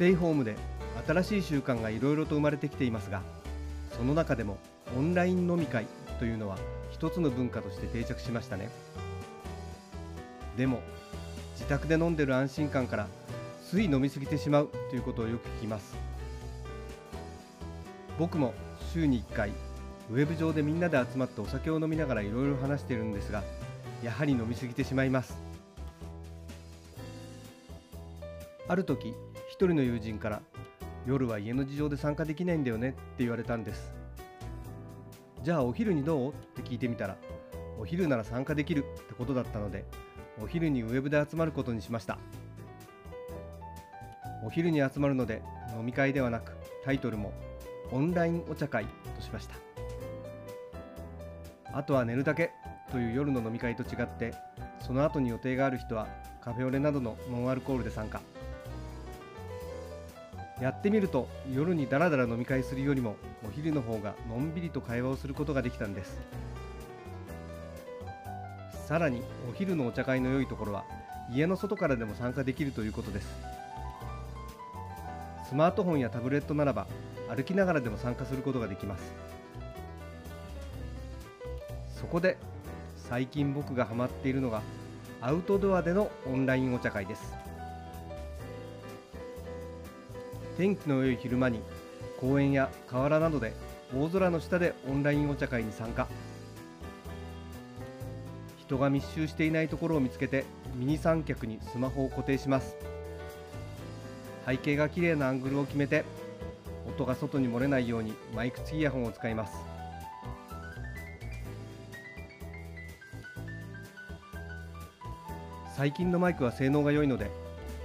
テイホームで新しい習慣がいろいろと生まれてきていますがその中でもオンライン飲み会というのは一つの文化として定着しましたね。でも自宅で飲んでる安心感からつい飲み過ぎてしまうということをよく聞きます。僕も週に1回ウェブ上でみんなで集まってお酒を飲みながらいろいろ話しているんですがやはり飲み過ぎてしまいます。ある時人の友人から夜は家の事情で参加できないんだよねって言われたんです。じゃあお昼にどう？って聞いてみたらお昼なら参加できるってことだったのでお昼にウェブで集まることにしました。お昼に集まるので飲み会ではなくタイトルもオンラインお茶会としました。あとは寝るだけという夜の飲み会と違ってその後に予定がある人はカフェオレなどのノンアルコールで参加。やってみると夜にダラダラ飲み会するよりもお昼の方がのんびりと会話をすることができたんです。さらにお昼のお茶会の良いところは家の外からでも参加できるということです。スマートフォンやタブレットならば歩きながらでも参加することができます。そこで最近僕がハマっているのがアウトドアでのオンラインお茶会です。天気の良い昼間に公園や河原などで大空の下でオンラインお茶会に参加。人が密集していないところを見つけてミニ三脚にスマホを固定します。背景が綺麗なアングルを決めて音が外に漏れないようにマイク付きイヤホンを使います。最近のマイクは性能が良いので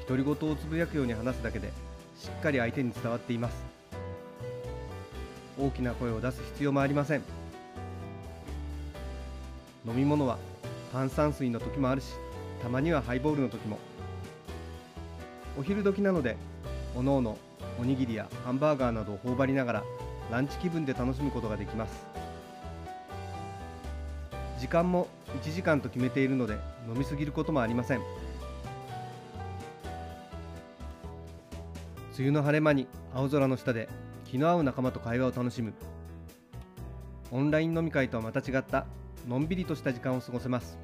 独り言をつぶやくように話すだけでしっかり相手に伝わっています。大きな声を出す必要もありません。飲み物は炭酸水の時もあるしたまにはハイボールの時も。お昼時なのでおのおのおにぎりやハンバーガーなどを頬張りながらランチ気分で楽しむことができます。時間も1時間と決めているので飲みすぎることもありません。梅雨の晴れ間に青空の下で気の合う仲間と会話を楽しむ。オンライン飲み会とはまた違ったのんびりとした時間を過ごせます。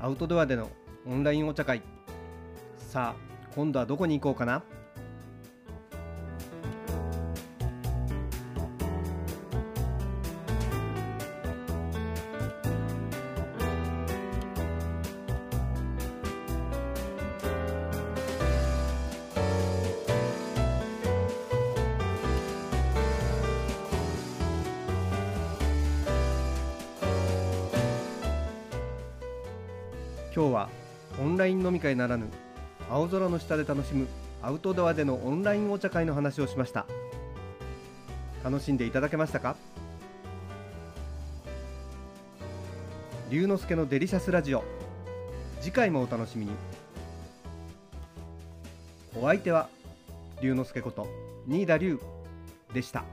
アウトドアでのオンラインお茶会。さあ今度はどこに行こうかな？今日はオンライン飲み会ならぬ青空の下で楽しむアウトドアでのオンラインお茶会の話をしました。楽しんでいただけましたか？龍之介のデリシャスラジオ。次回もお楽しみに。お相手は龍之介こと新田龍でした。